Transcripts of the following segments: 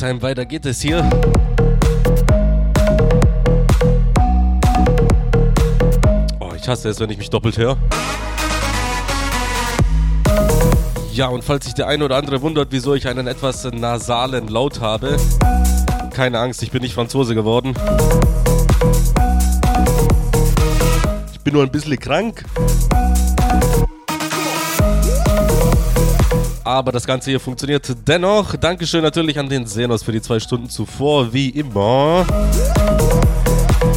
Haustime, weiter geht es hier. Oh, ich hasse es, wenn ich mich doppelt höre. Ja, und falls sich der eine oder andere wundert, wieso ich einen etwas nasalen Laut habe, keine Angst, ich bin nicht Franzose geworden. Ich bin nur ein bisschen krank. Aber das Ganze hier funktioniert dennoch. Dankeschön natürlich an den Senos für die zwei Stunden zuvor, wie immer.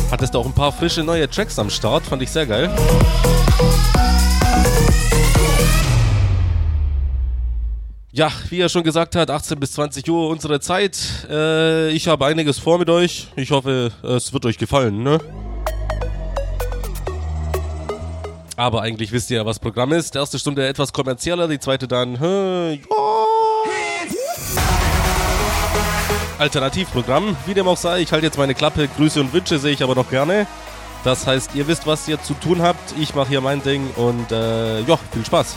Hattest du auch ein paar frische neue Tracks am Start, fand ich sehr geil. Ja, wie er schon gesagt hat, 18 bis 20 Uhr unsere Zeit. Äh, ich habe einiges vor mit euch. Ich hoffe, es wird euch gefallen, ne? Aber eigentlich wisst ihr ja, was Programm ist. Die erste Stunde etwas kommerzieller, die zweite dann, hä, ja. Alternativprogramm. Wie dem auch sei, ich halte jetzt meine Klappe. Grüße und Wünsche sehe ich aber noch gerne. Das heißt, ihr wisst, was ihr zu tun habt. Ich mache hier mein Ding und äh, ja, viel Spaß.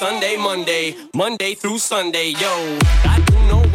Sunday, Monday, Monday through Sunday, yo. I do.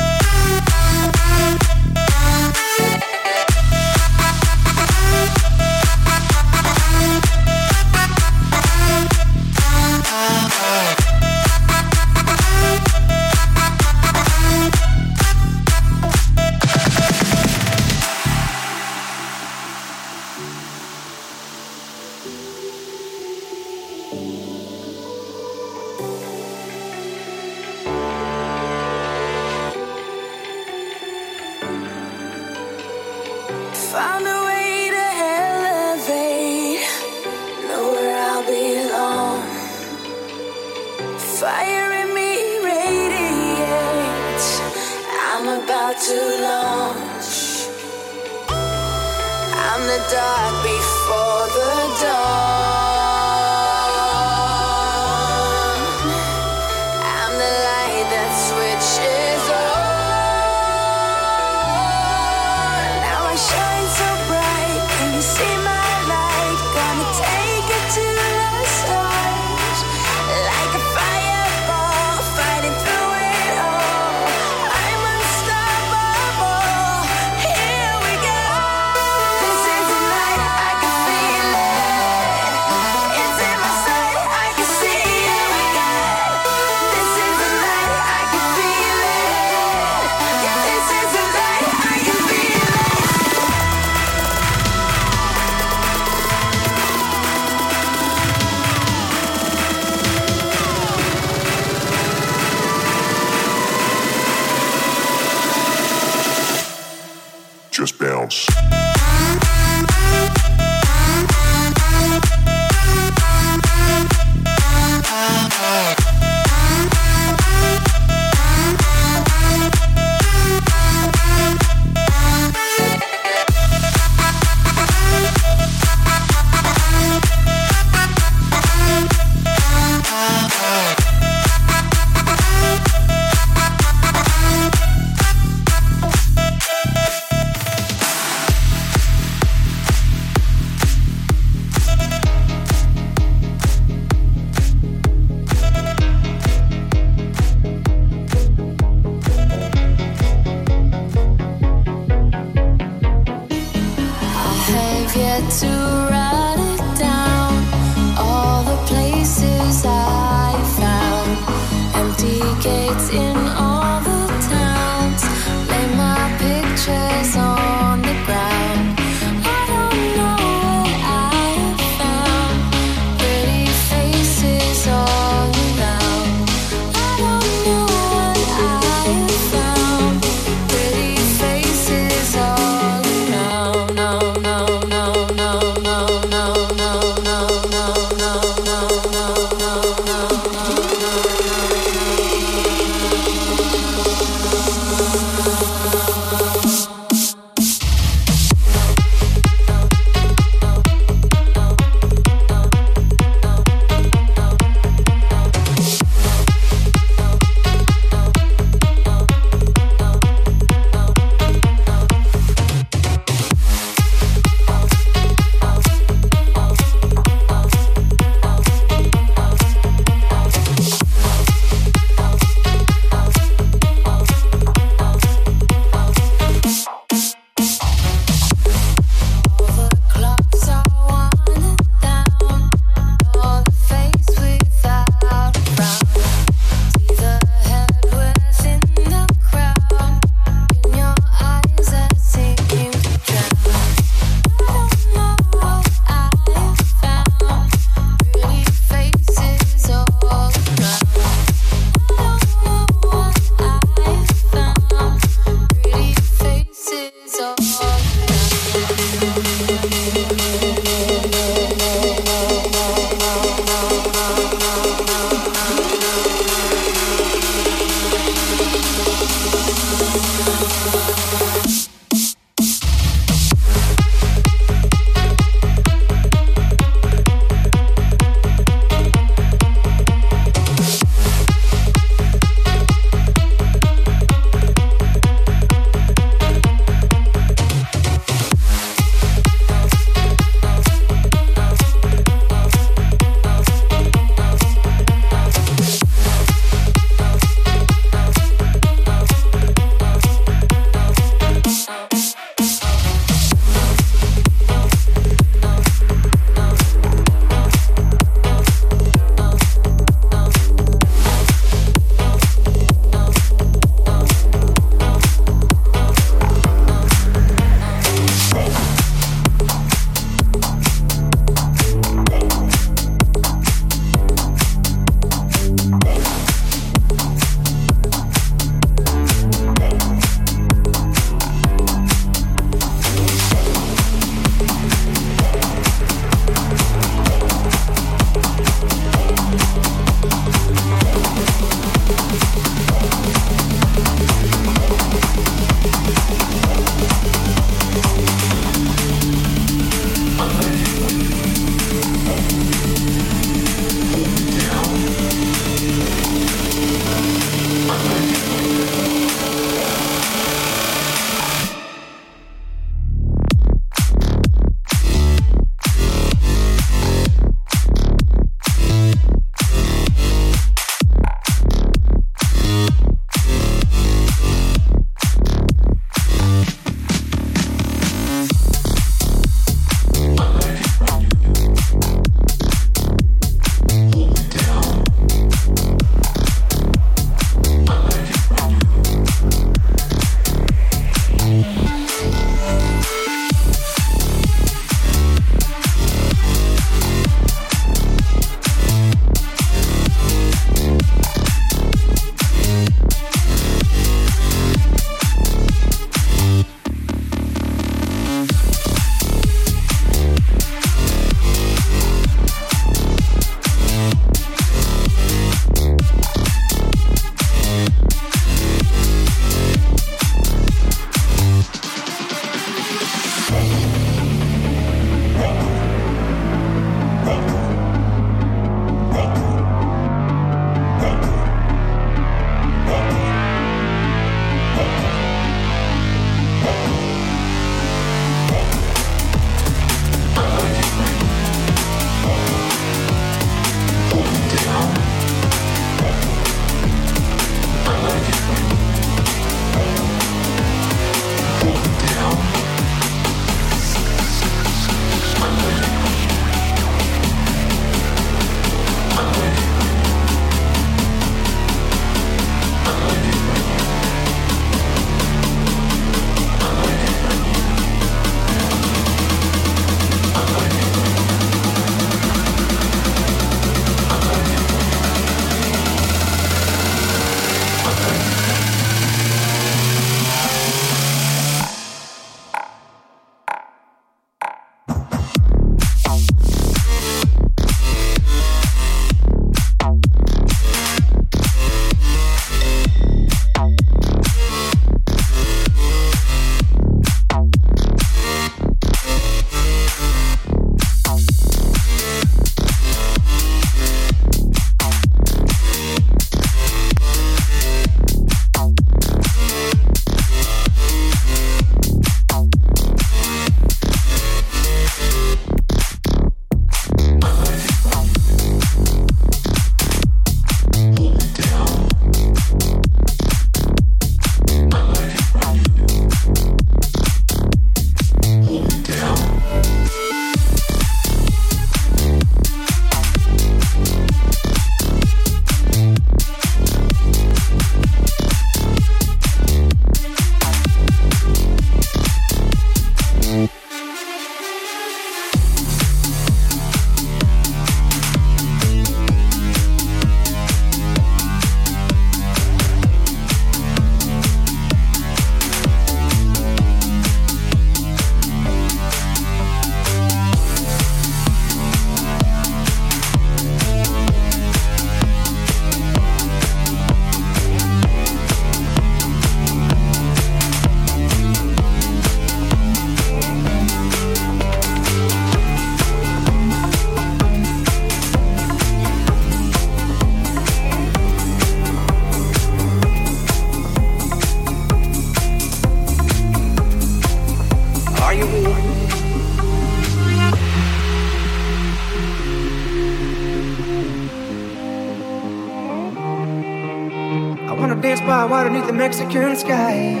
Mexican sky.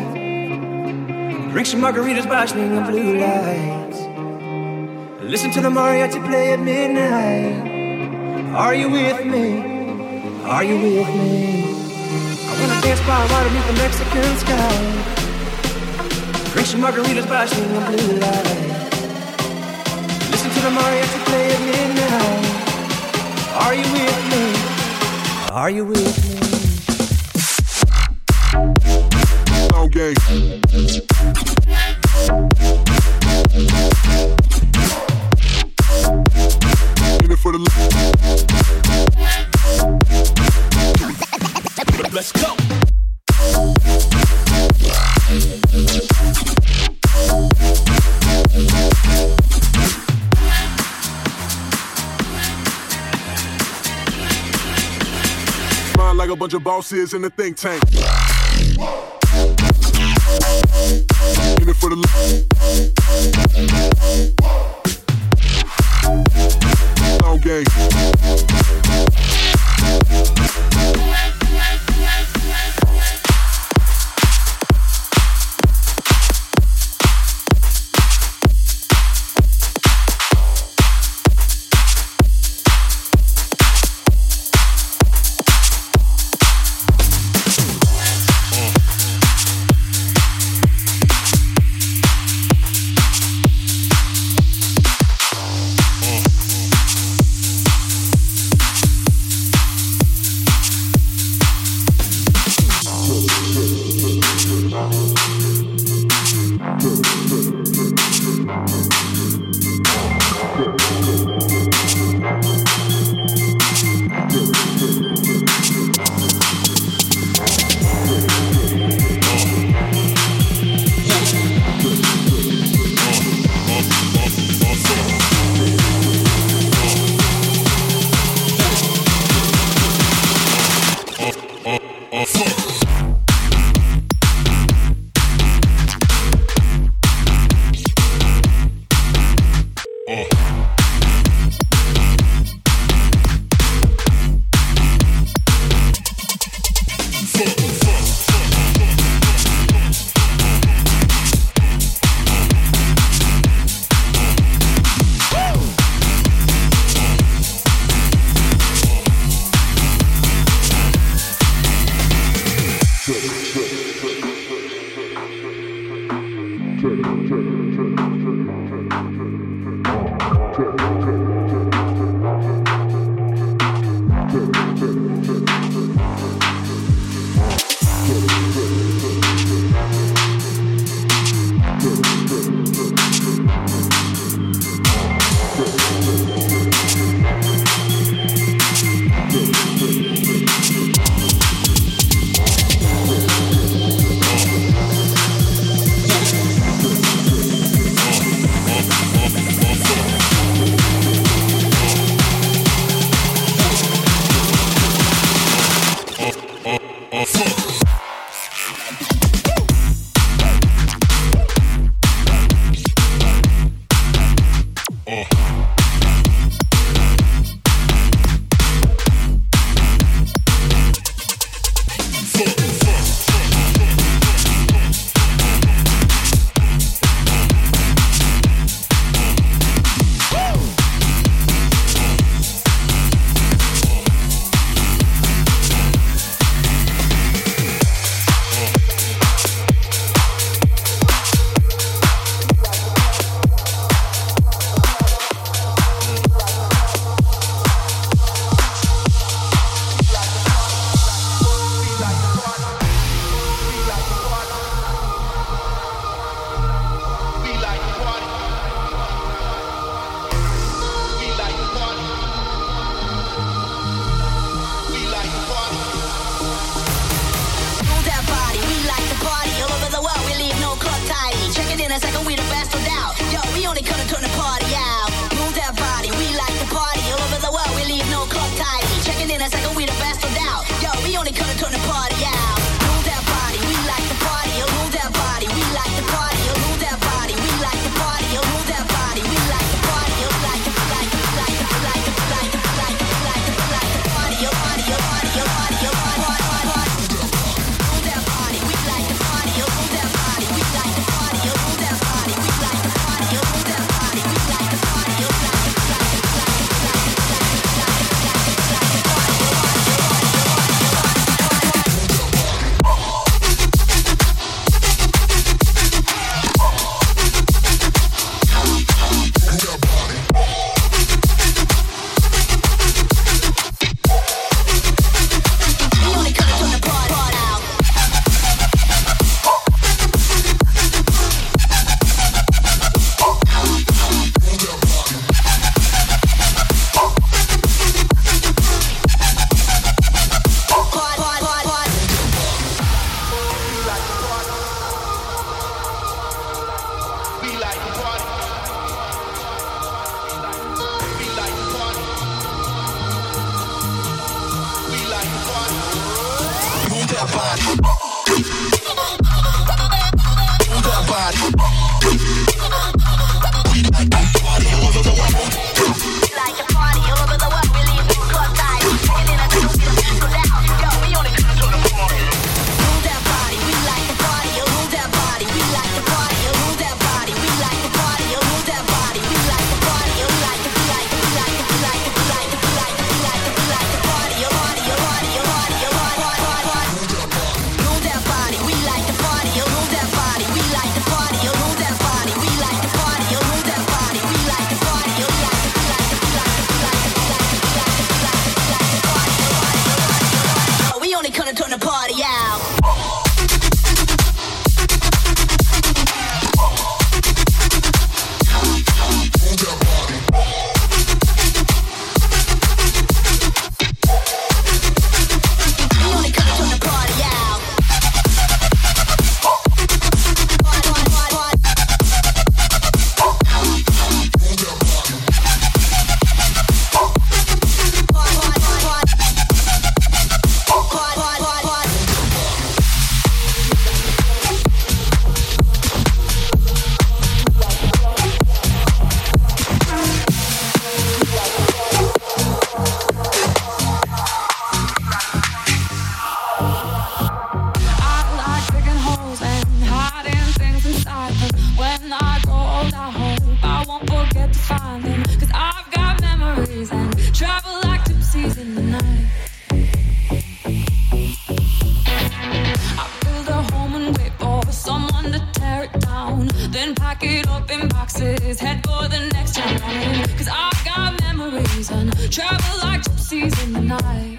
Drink some margaritas watching the blue lights. Listen to the mariachi play at midnight. Are you with me? Are you with me? I wanna dance by water beneath the Mexican sky. Drink some margaritas watching the blue lights. Listen to the mariachi play at midnight. Are you with me? Are you with me? Let's go. like a bunch of bosses in a think tank. Then pack it up in boxes, head for the next town. Cause I got memories and travel like gypsies in the night.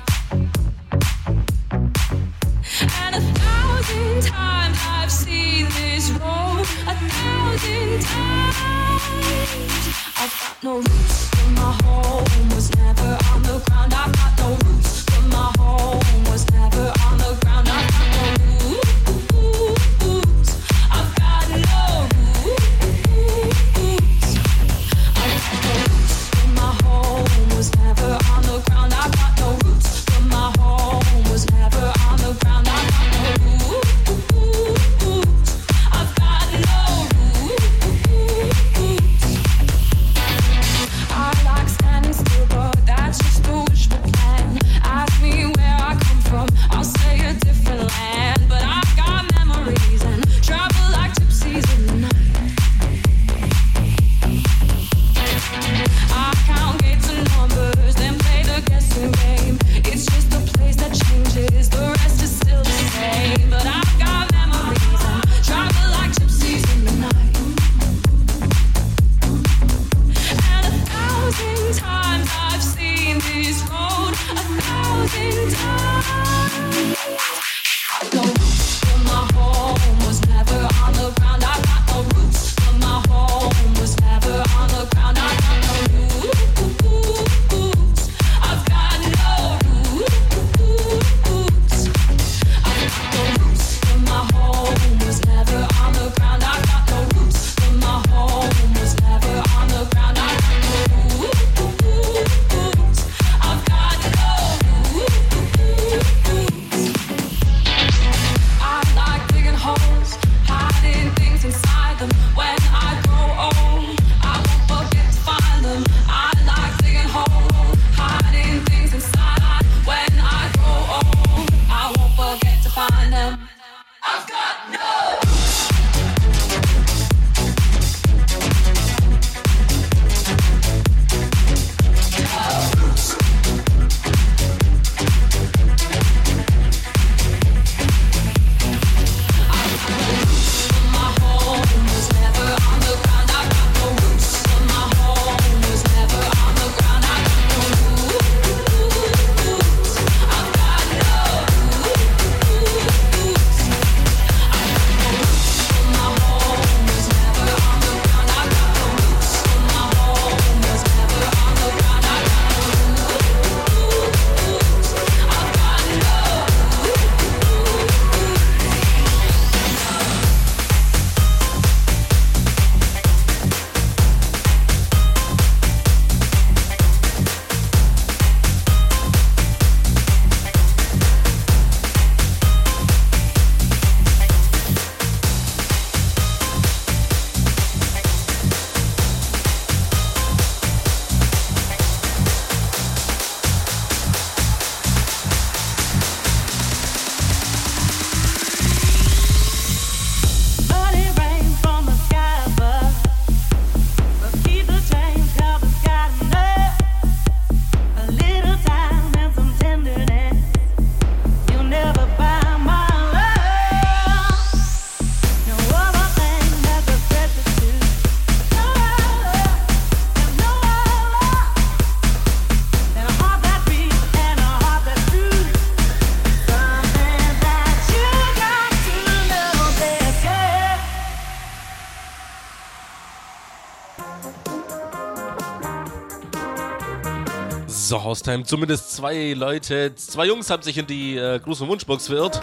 So, Haustime, zumindest zwei Leute, zwei Jungs haben sich in die äh, Gruß- und Wunschbox verirrt.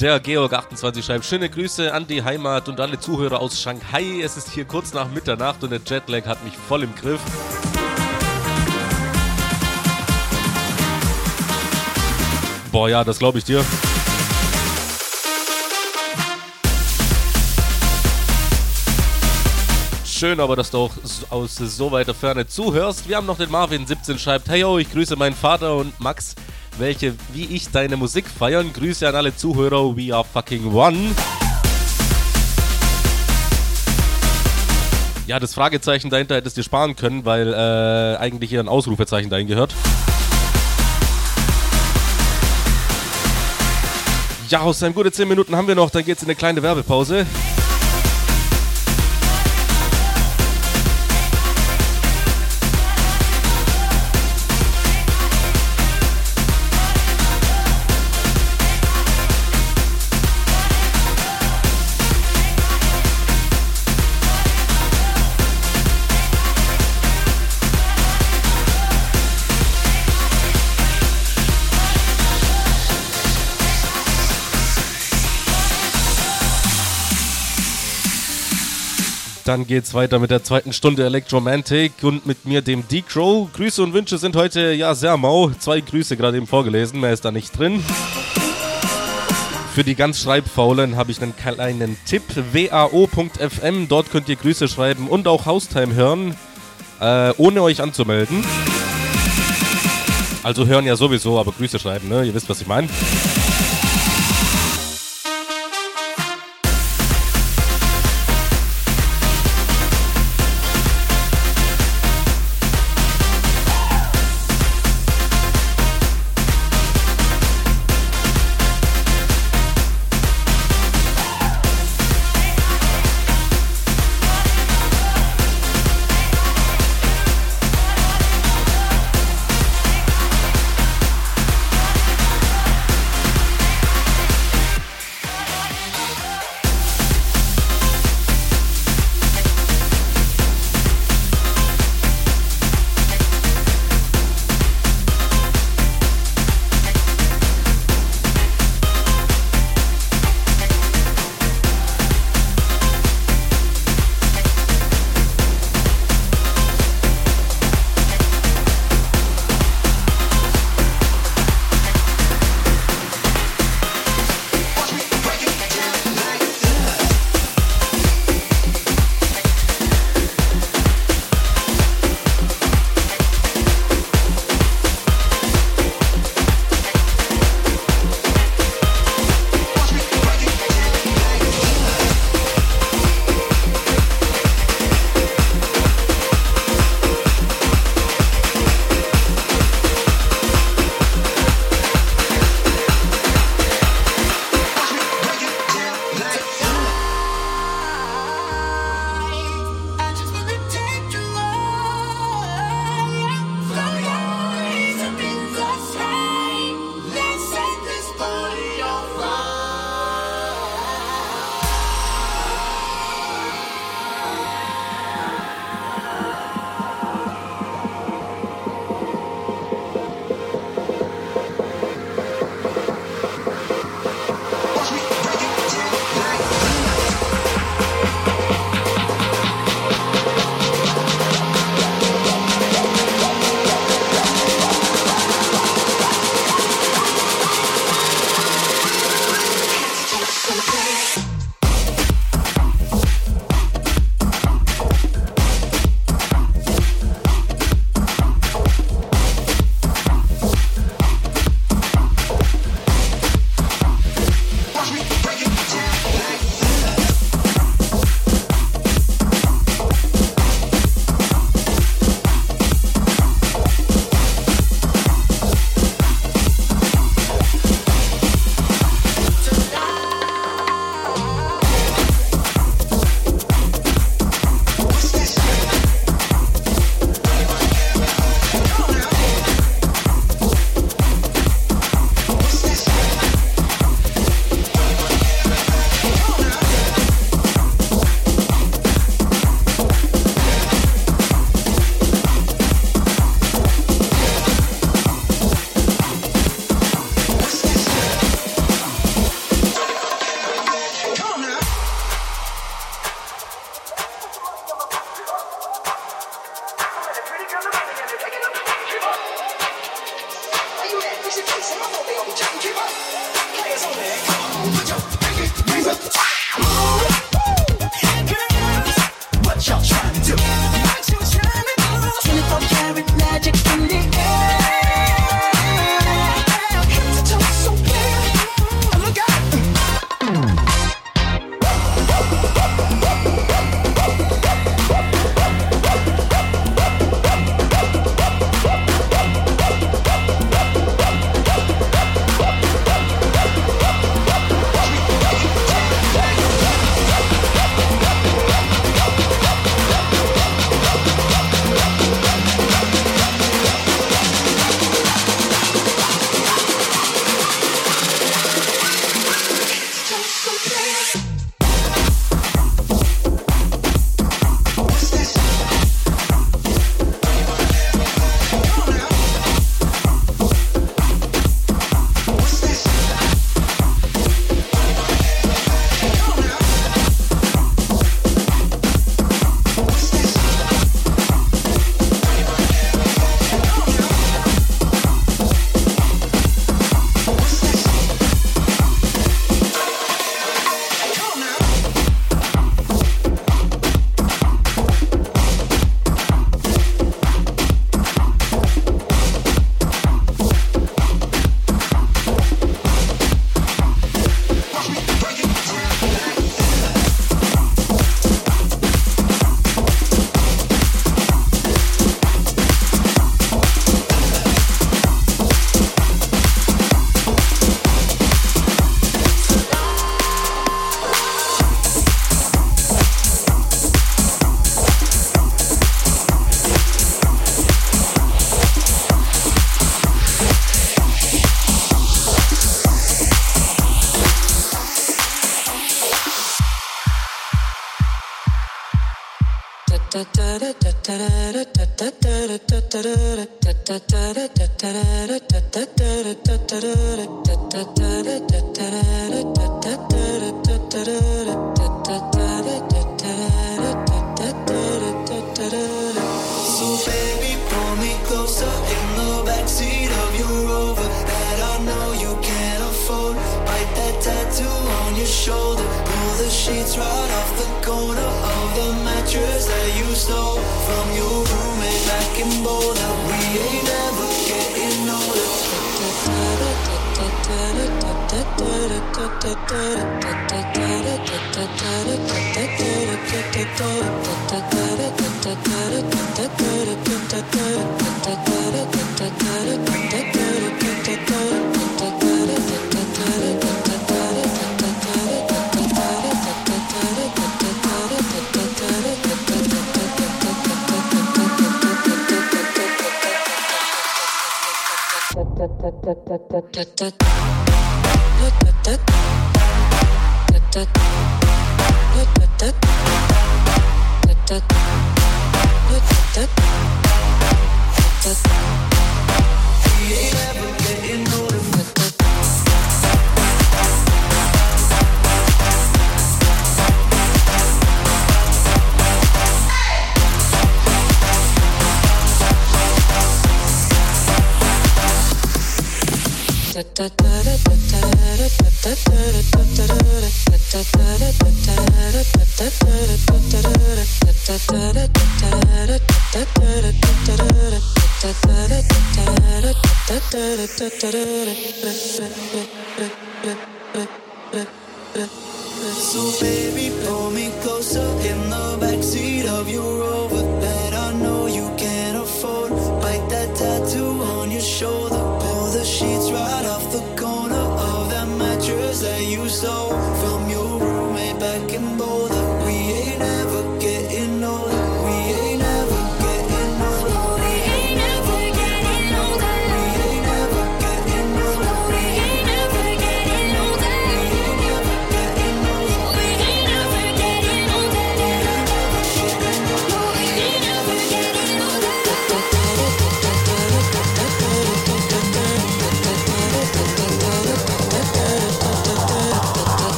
Der Georg28 schreibt, schöne Grüße an die Heimat und alle Zuhörer aus Shanghai. Es ist hier kurz nach Mitternacht und der Jetlag hat mich voll im Griff. Boah, ja, das glaube ich dir. Schön aber, dass du auch aus so weiter Ferne zuhörst. Wir haben noch den Marvin 17 schreibt, hey yo, ich grüße meinen Vater und Max, welche wie ich deine Musik feiern. Grüße an alle Zuhörer, we are fucking one. Ja, das Fragezeichen dahinter hättest du dir sparen können, weil äh, eigentlich hier ein Ausrufezeichen dahin gehört. Ja, aus seinem gute 10 Minuten haben wir noch, dann geht's in eine kleine Werbepause. Dann geht's weiter mit der zweiten Stunde Electromantic und mit mir dem D-Crow. Grüße und Wünsche sind heute ja sehr mau. Zwei Grüße gerade eben vorgelesen, mehr ist da nicht drin. Für die ganz Schreibfaulen habe ich einen kleinen Tipp. wao.fm, dort könnt ihr Grüße schreiben und auch Haustime hören, äh, ohne euch anzumelden. Also hören ja sowieso, aber Grüße schreiben, ne? Ihr wisst, was ich meine.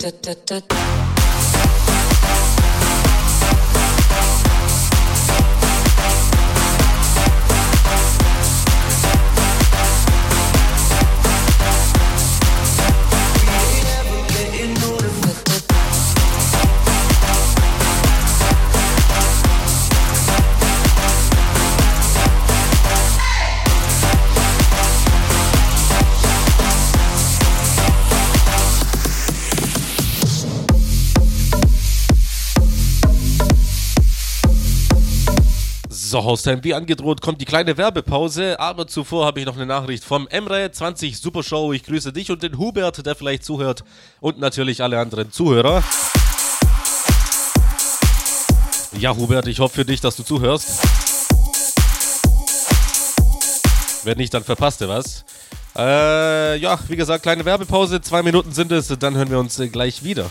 da da da da unser Haustime. Wie angedroht kommt die kleine Werbepause, aber zuvor habe ich noch eine Nachricht vom Emre20 Supershow. Ich grüße dich und den Hubert, der vielleicht zuhört und natürlich alle anderen Zuhörer. Ja, Hubert, ich hoffe für dich, dass du zuhörst. Wenn nicht, dann verpasste was. Äh, ja, wie gesagt, kleine Werbepause, zwei Minuten sind es, dann hören wir uns äh, gleich wieder.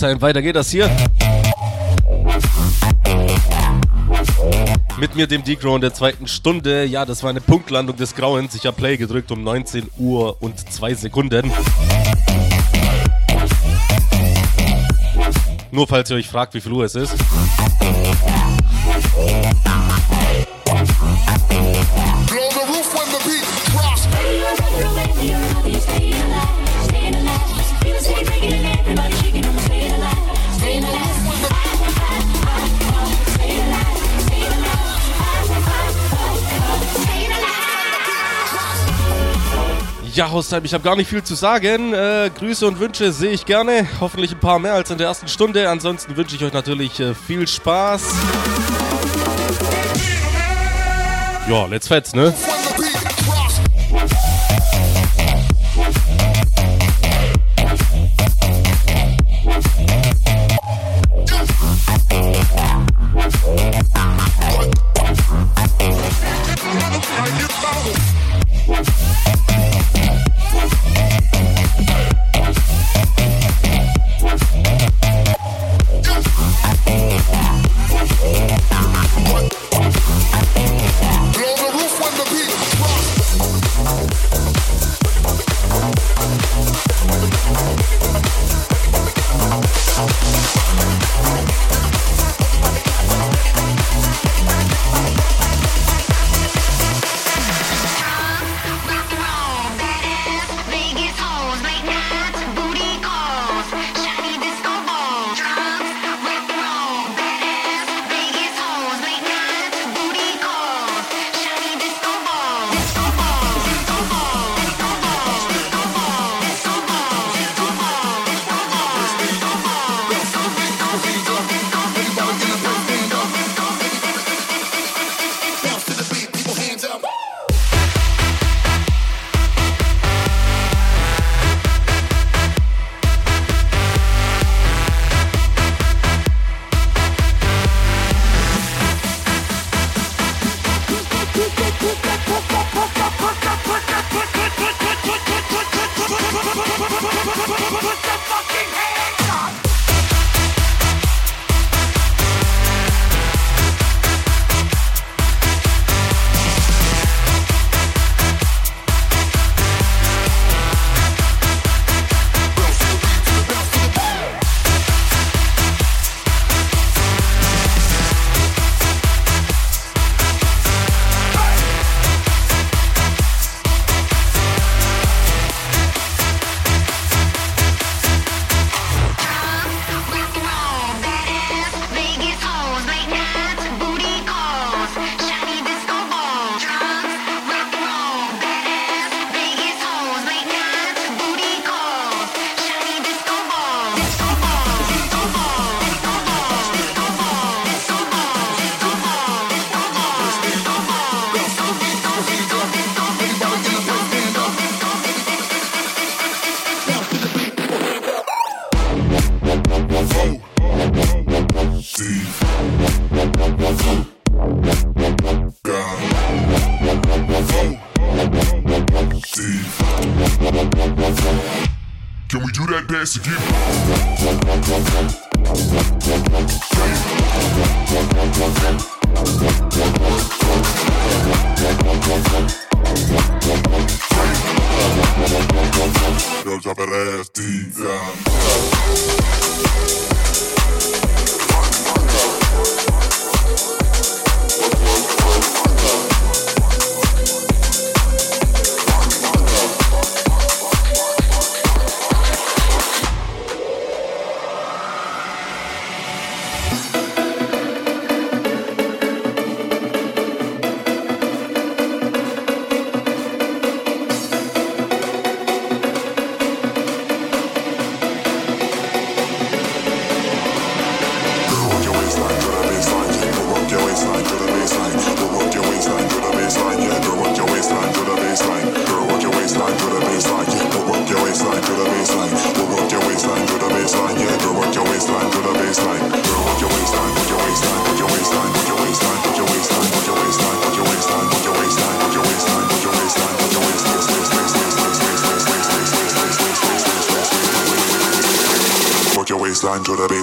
Haustime, weiter geht das hier. Mit mir, dem Decro in der zweiten Stunde. Ja, das war eine Punktlandung des Grauens. Ich habe Play gedrückt um 19 Uhr und 2 Sekunden. Nur falls ihr euch fragt, wie viel Uhr es ist. Ja, Haustime, ich habe gar nicht viel zu sagen. Äh, Grüße und Wünsche sehe ich gerne. Hoffentlich ein paar mehr als in der ersten Stunde. Ansonsten wünsche ich euch natürlich äh, viel Spaß. Ja, let's fetz, ne?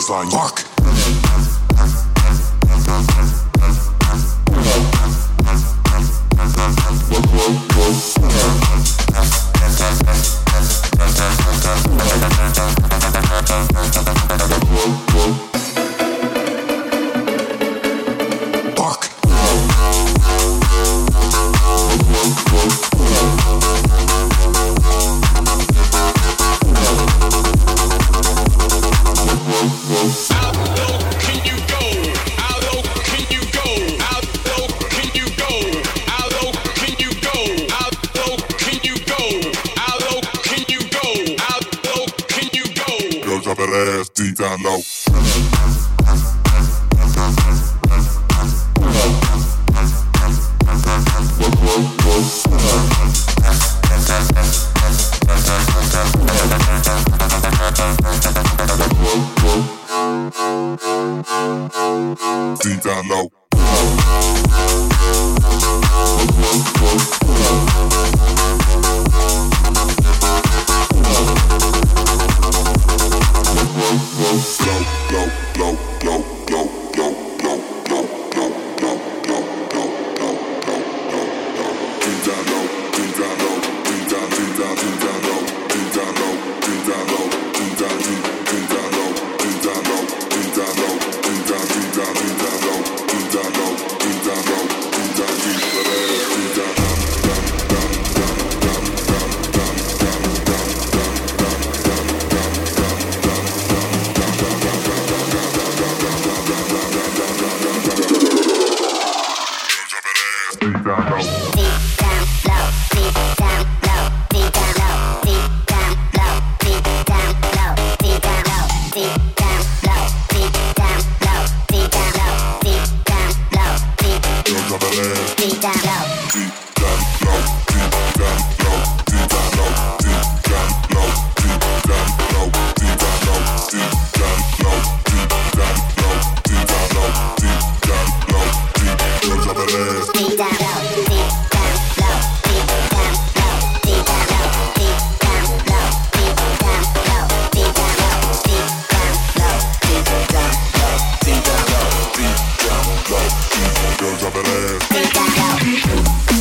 Baseline. Drop it ass.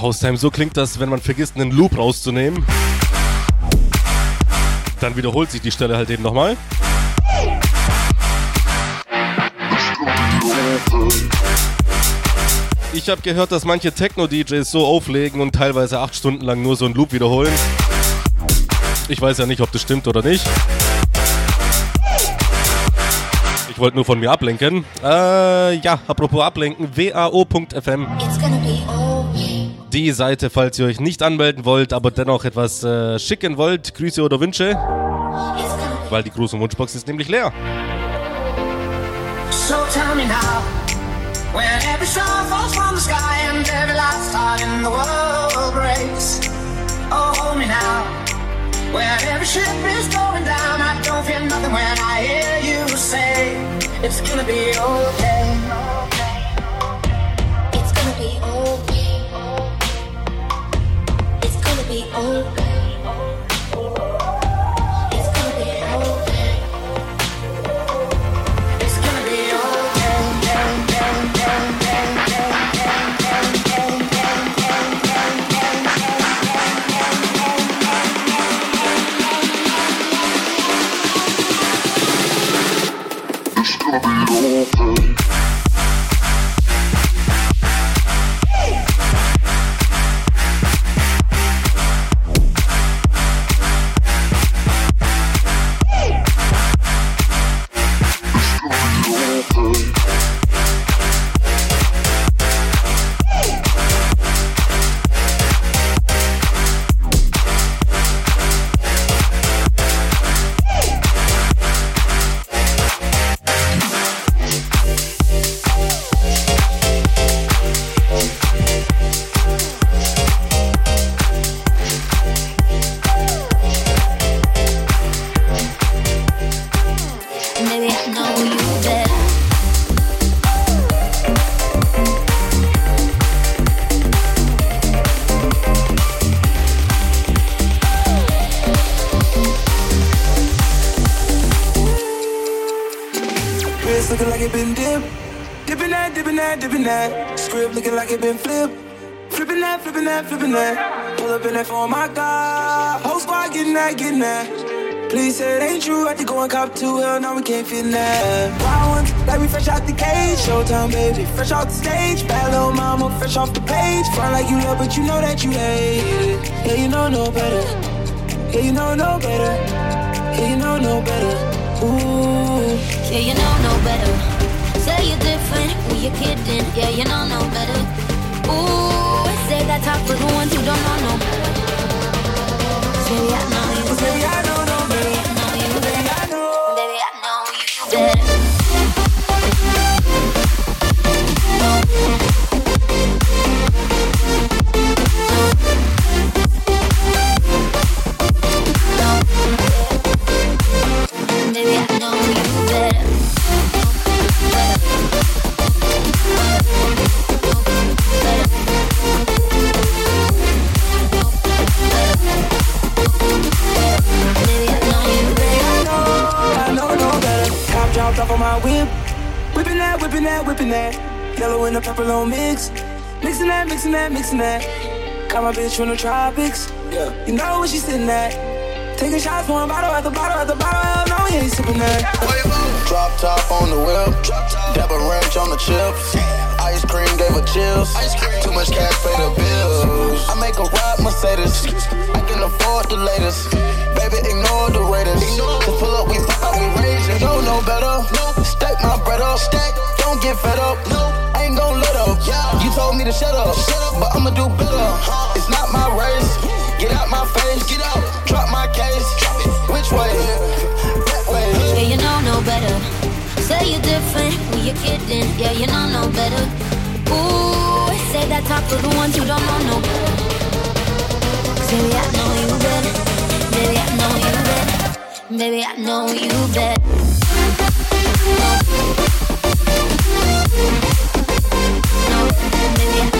Haustime, so klingt das, wenn man vergisst, einen Loop rauszunehmen. Dann wiederholt sich die Stelle halt eben nochmal. Ich habe gehört, dass manche Techno-DJs so auflegen und teilweise acht Stunden lang nur so einen Loop wiederholen. Ich weiß ja nicht, ob das stimmt oder nicht. Ich wollte nur von mir ablenken. Äh, ja, apropos ablenken, wao.fm. It's gonna. Die Seite, falls ihr euch nicht anmelden wollt, aber dennoch etwas äh, schicken wollt, Grüße oder Wünsche, weil die und Wunschbox ist nämlich leer. So tell me now, when every star falls from the sky and every last star in the world breaks. Oh, hold me now, where every ship is going down. I don't feel nothing when I hear you say it's gonna be okay. Be okay. It's gonna be okay. Wrist looking like it been dipped. Dipping that, dipping that, dipping that. Script looking like it been flipped. Flipping that, flipping that, flipping that. Pull up in that phone, my God. Whole squad getting that, getting that. Please say it ain't true. I think go and cop two. Hell, no, we can't fit in that. Wild ones, like we fresh out the cage. Showtime, baby, fresh off the stage. Bad little mama, fresh off the page. Front like you love, but you know that you hate it. Yeah, you know no better. Yeah, you know no better. Yeah, you know no better. Ooh. Yeah, you know no better. Say you're different, who you kidding? Yeah, you know no better. Ooh, say that talk for the ones who don't know no better. Say I know you Baby, I know Whipping that, whipping that. Yellow and the purple on mix. Mixing that, mixing that, mixing that. Got my bitch from the tropics. Yeah. You know where she sitting at. Taking shots, one bottle at the bottle at the bottle. Hell no, he ain't sipping that. Drop top on the whip. Dab a ranch on the chips. Ice cream gave her chills. Too much cash pay the bills. I make a ride Mercedes. I can afford the latest. Baby, ignore the Raiders. We raise it. Yo, no better. Stack my bread up. Don't get fed up. I ain't gon' let up. You told me to shut up. Shut up. But I'ma do better. Uh-huh. It's not my race. Get out my face. Get out. Drop my case. Which way? That way. Yeah, you know no better. Say you're different, who you kidding? Yeah, you know no better. Ooh, say that talk to the ones who don't know no better. Baby, I know you better. Baby, I know you better. Baby, I know you better. Media.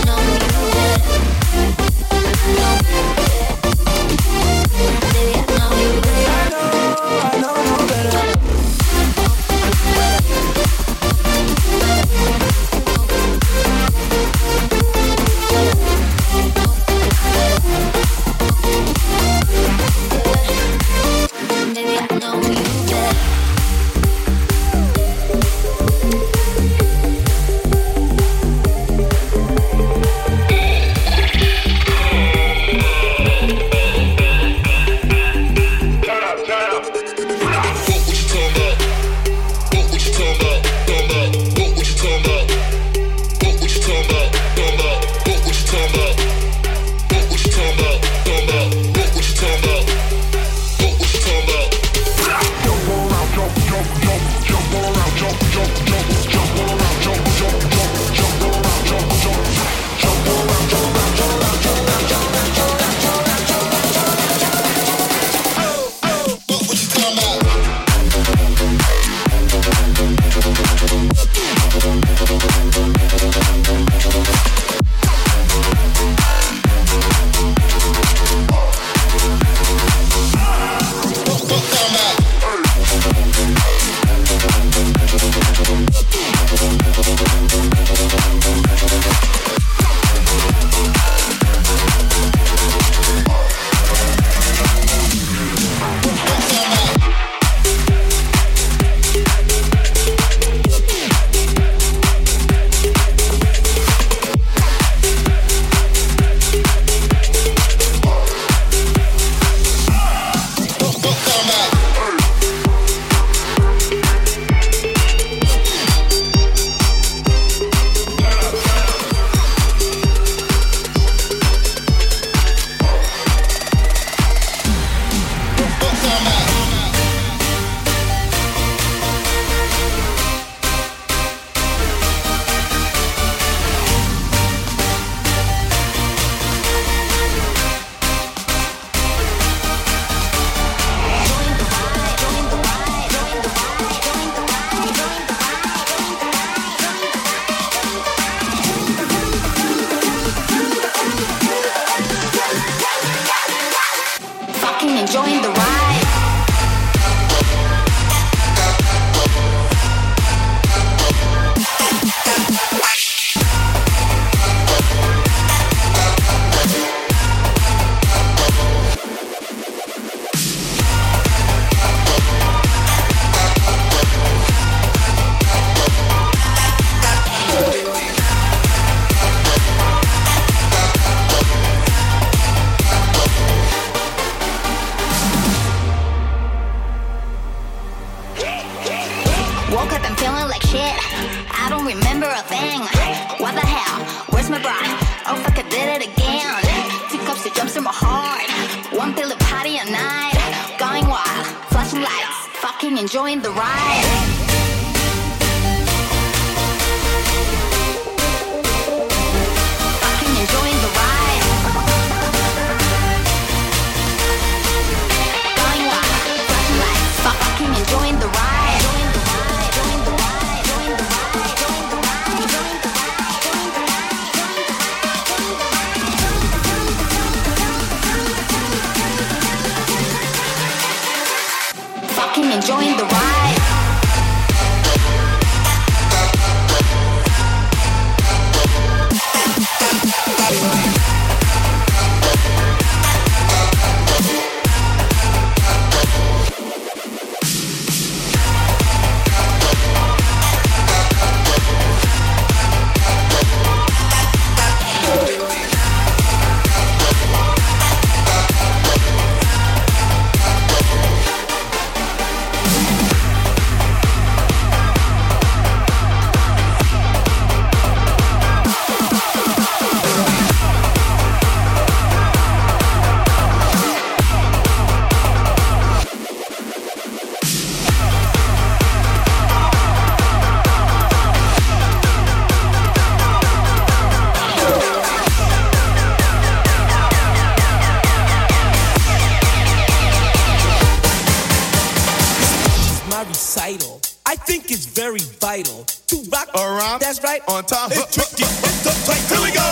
think it's very vital to rock around. That's right, on top. It's tricky, it's the fight. Here we go.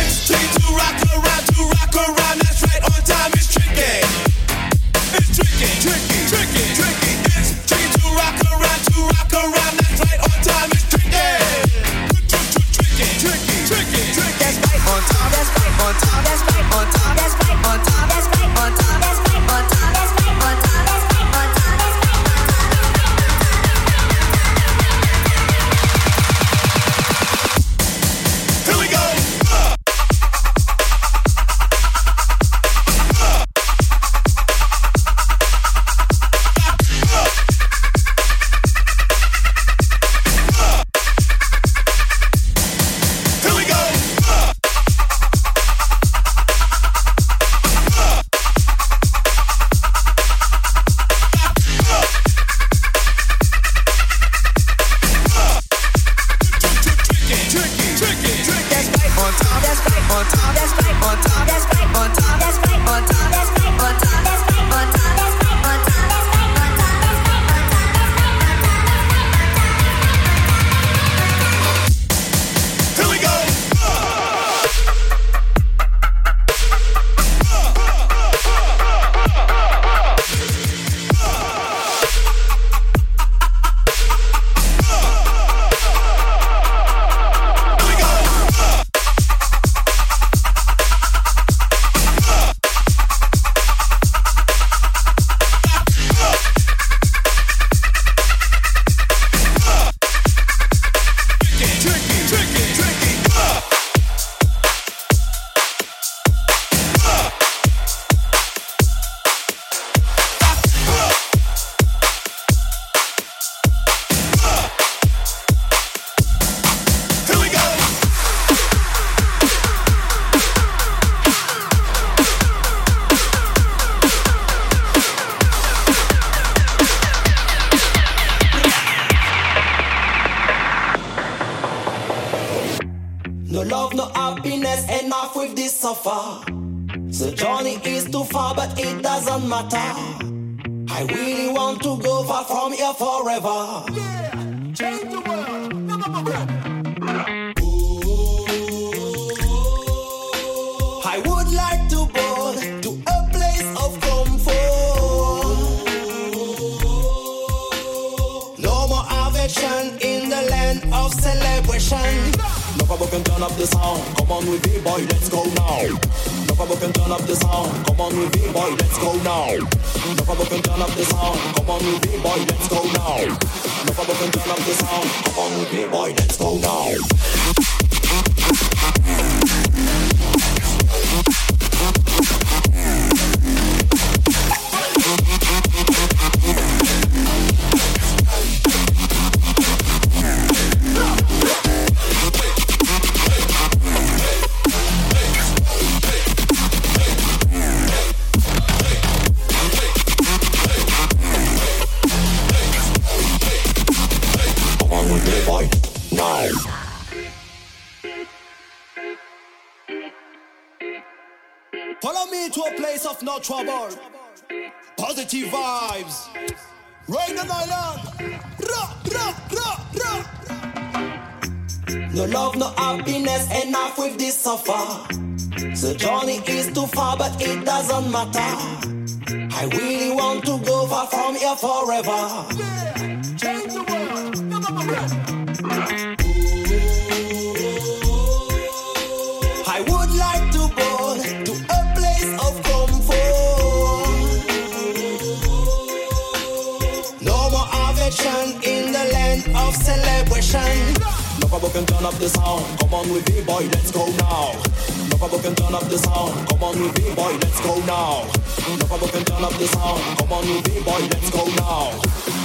It's tricky to rock around, to rock around. That's right, on time. It's tricky. It's tricky, tricky, tricky, tricky. It's tricky to rock around, to rock around. That's right, on time. It's tricky. Tricky, tricky, tricky, tricky. That's right, on time. That's right, on time. That's right, on time. No trouble. Positive vibes. Rain on island. Ra, ra, ra, ra. No love, no happiness, enough with this suffer. The journey is too far, but it doesn't matter. I really want to go far from here forever. Change the world. Celebration. Nobody can turn up the sound. Come on with me, boy, let's go now. Nobody can turn up the sound. Come on with me, boy, let's go now. Nobody can turn up the sound. Come on with me, boy, let's go now.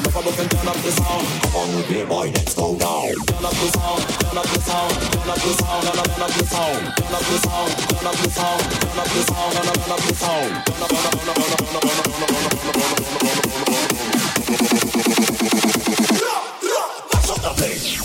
Nobody can turn up the sound. Come on with me, boy, let's go now. Turn up the sound. Turn up the sound. Turn up the sound. Turn up, up the sound. Turn up the sound. Turn up the sound. Turn up the sound. Turn up, up the sound. Turn up, turn up, turn up, turn up, da vez.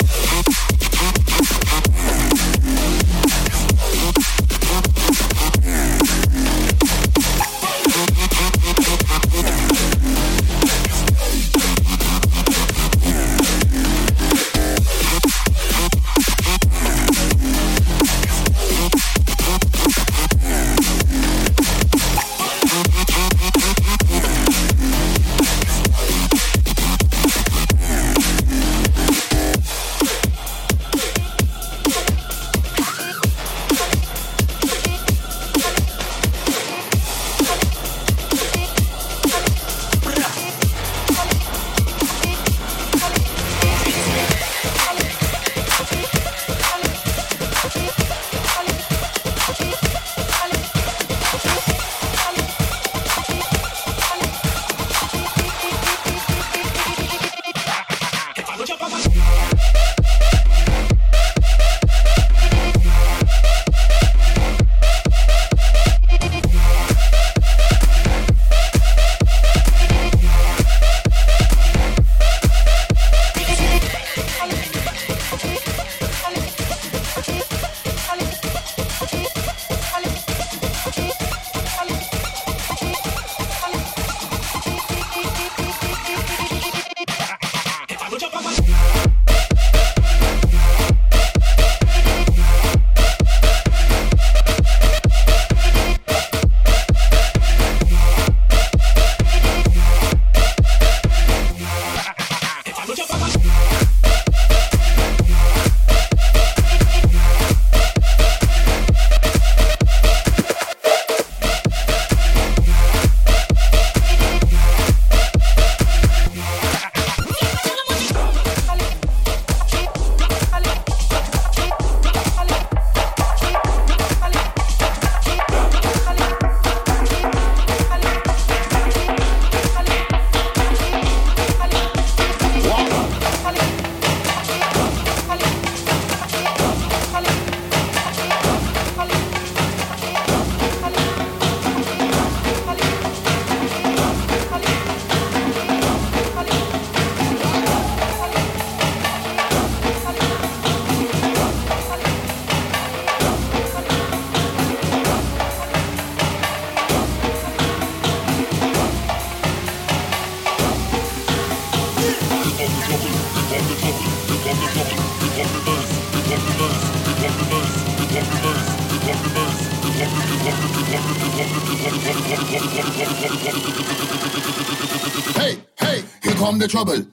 The trouble.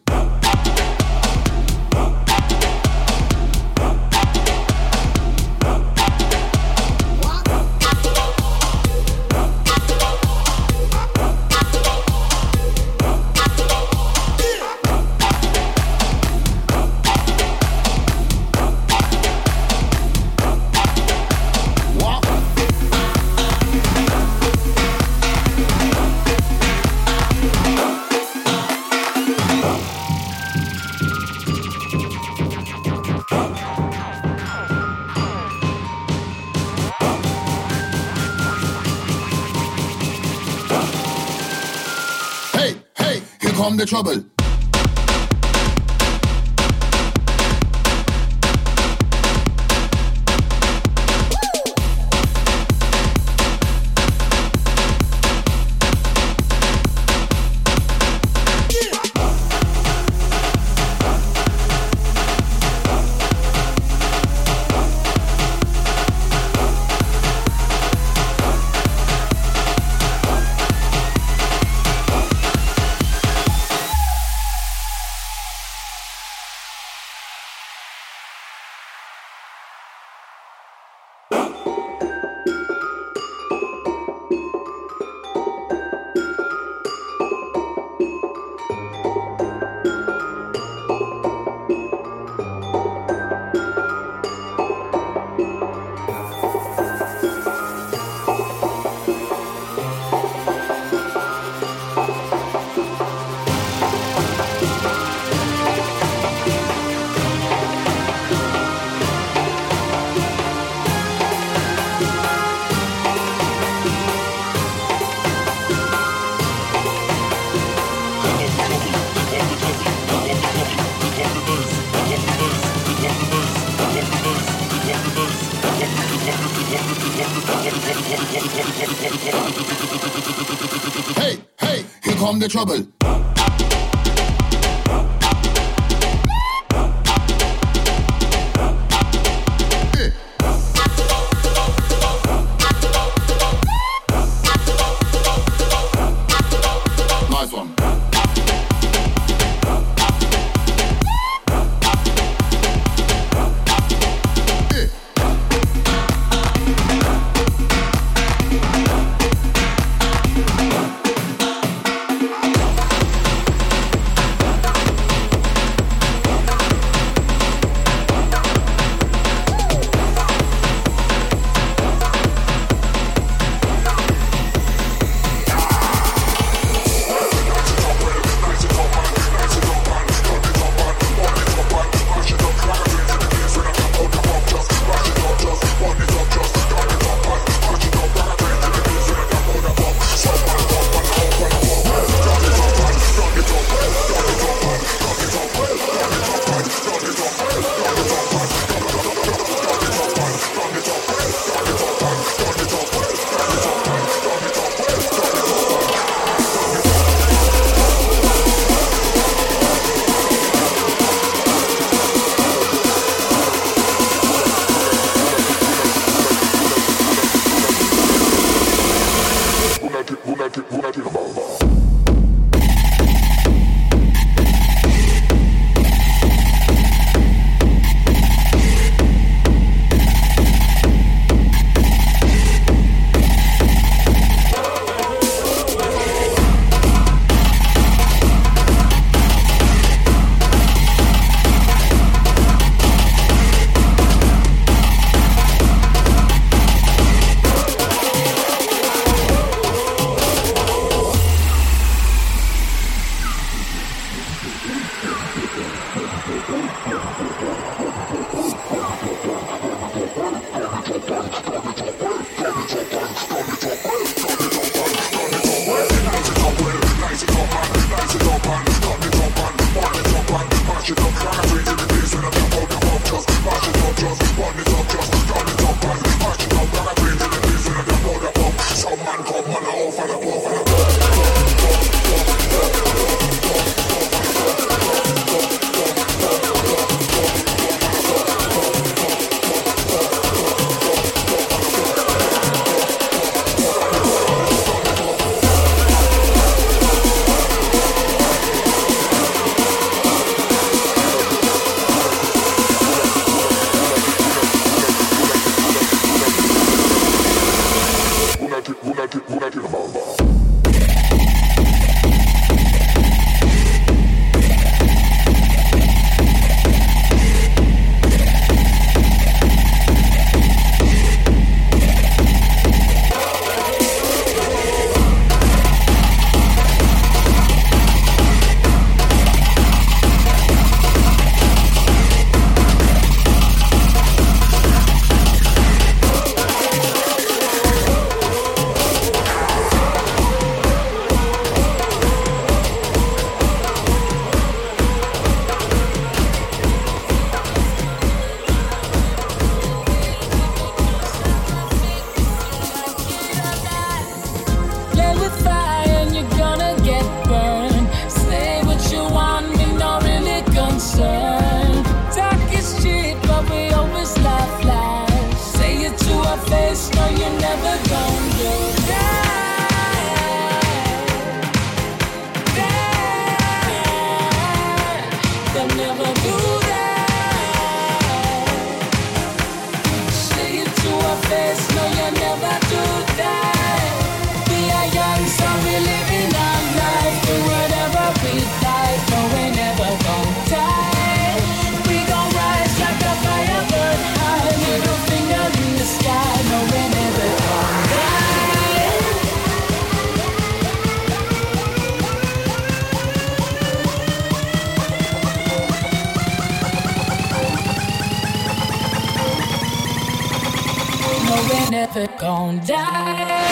The trouble. The trouble. Never do never gon' die.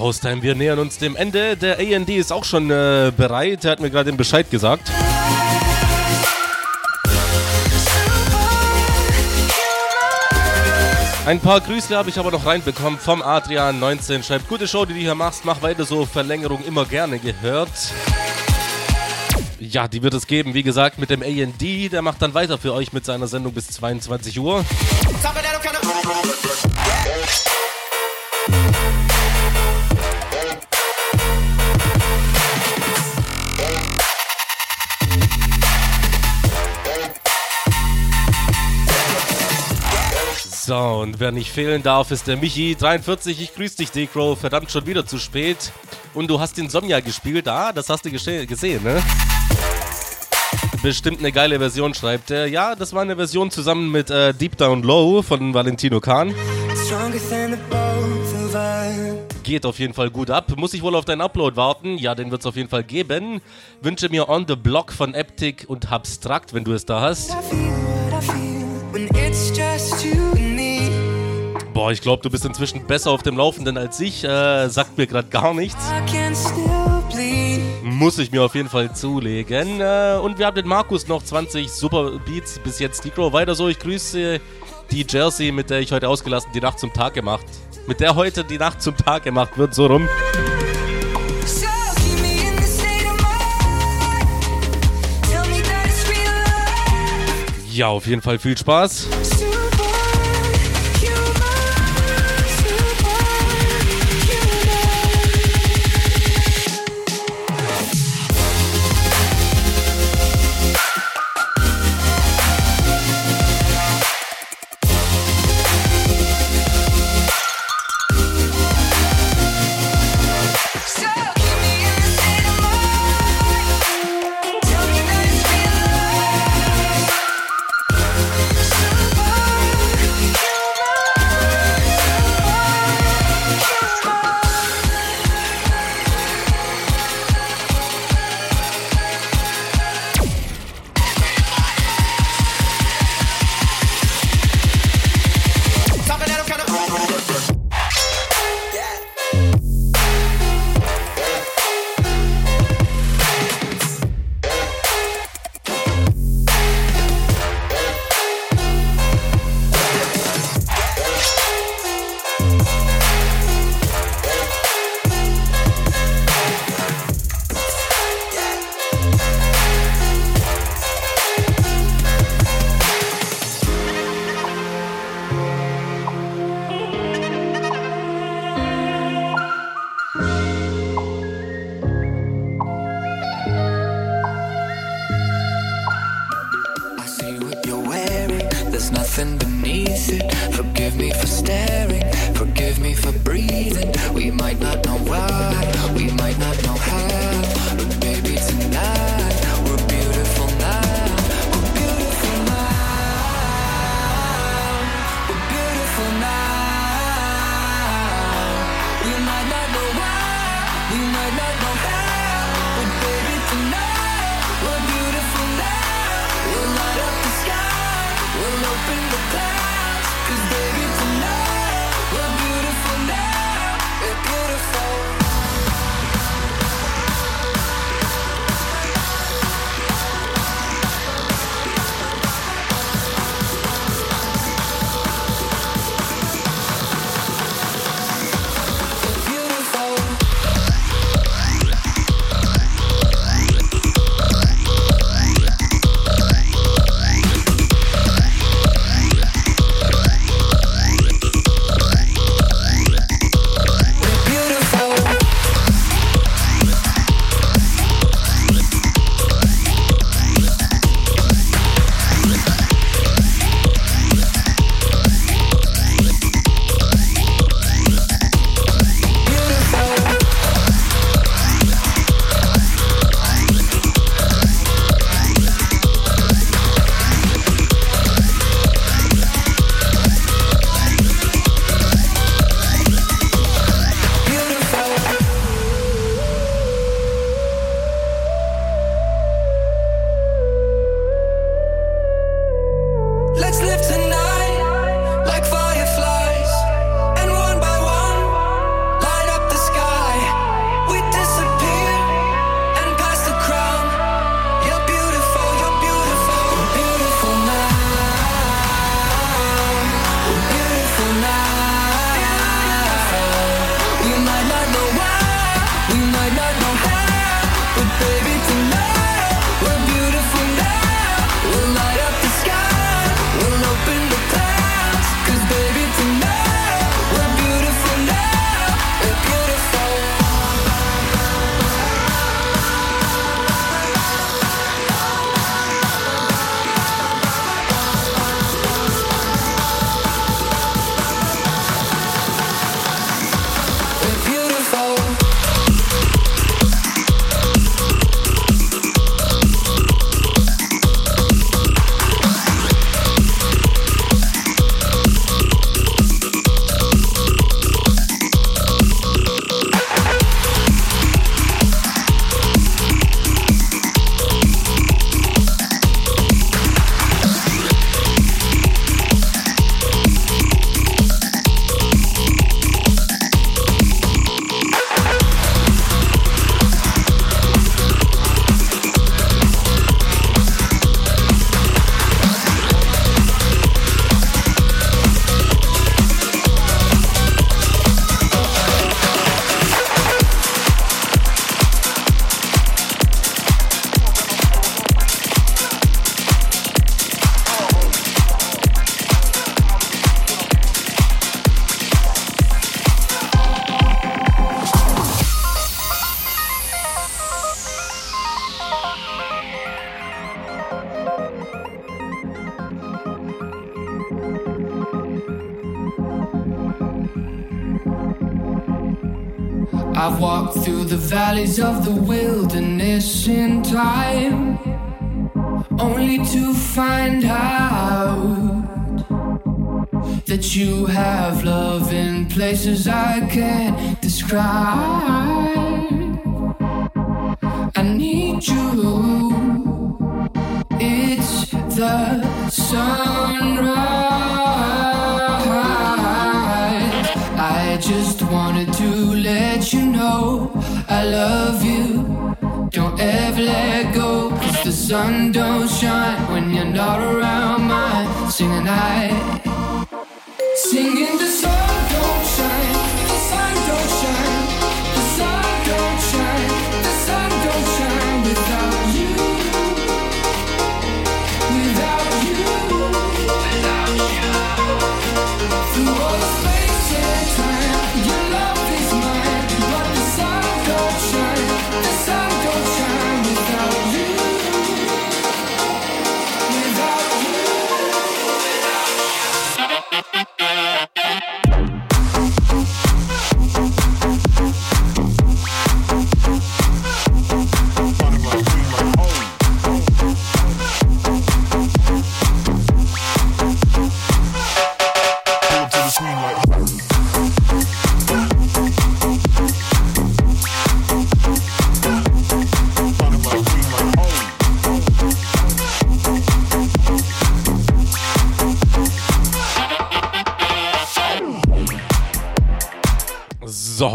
Haustime, wir nähern uns dem Ende. Der AND ist auch schon äh, bereit. Er hat mir gerade den Bescheid gesagt. Ein paar Grüße habe ich aber noch reinbekommen vom Adrian19. Schreibt, gute Show, die du hier machst. Mach weiter so. Verlängerung immer gerne gehört. Ja, die wird es geben, wie gesagt, mit dem AND. Der macht dann weiter für euch mit seiner Sendung bis 22 Uhr. So, und wer nicht fehlen darf, ist der Michi. 43, ich grüße dich, Decro. Verdammt, schon wieder zu spät. Und du hast den Somja gespielt. Ah, das hast du gesehen, ne? Bestimmt eine geile Version, schreibt er. Ja, das war eine Version zusammen mit äh, Deep Down Low von Valentino us. Geht auf jeden Fall gut ab. Muss ich wohl auf deinen Upload warten? Ja, den wird es auf jeden Fall geben. Wünsche mir On the Block von Eptic und Abstract, wenn du es da hast. I feel I feel Boah, ich glaube, du bist inzwischen besser auf dem Laufenden als ich. Äh, sagt mir gerade gar nichts. Muss ich mir auf jeden Fall zulegen. Äh, und wir haben den Markus noch 20 super Beats bis jetzt. Decro, weiter so. Ich grüße die Jersey, mit der ich heute ausgelassen die Nacht zum Tag gemacht. Mit der heute die Nacht zum Tag gemacht wird, so rum. Ja, auf jeden Fall viel Spaß.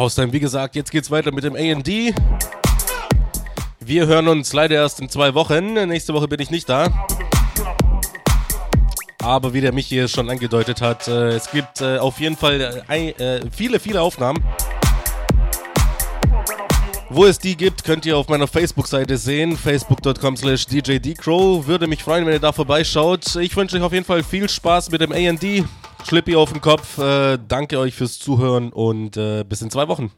So, Haustime, wie gesagt, jetzt geht's weiter mit dem AD. Wir hören uns leider erst in zwei Wochen. Nächste Woche bin ich nicht da. Aber wie der Michi es schon angedeutet hat, äh, es gibt äh, auf jeden Fall äh, viele, viele Aufnahmen. Wo es die gibt, könnt ihr auf meiner Facebook-Seite sehen, facebook.com slash djdcrow. Würde mich freuen, wenn ihr da vorbeischaut. Ich wünsche euch auf jeden Fall viel Spaß mit dem A&D. Schlippi auf den Kopf. Äh, danke euch fürs Zuhören und äh, bis in zwei Wochen.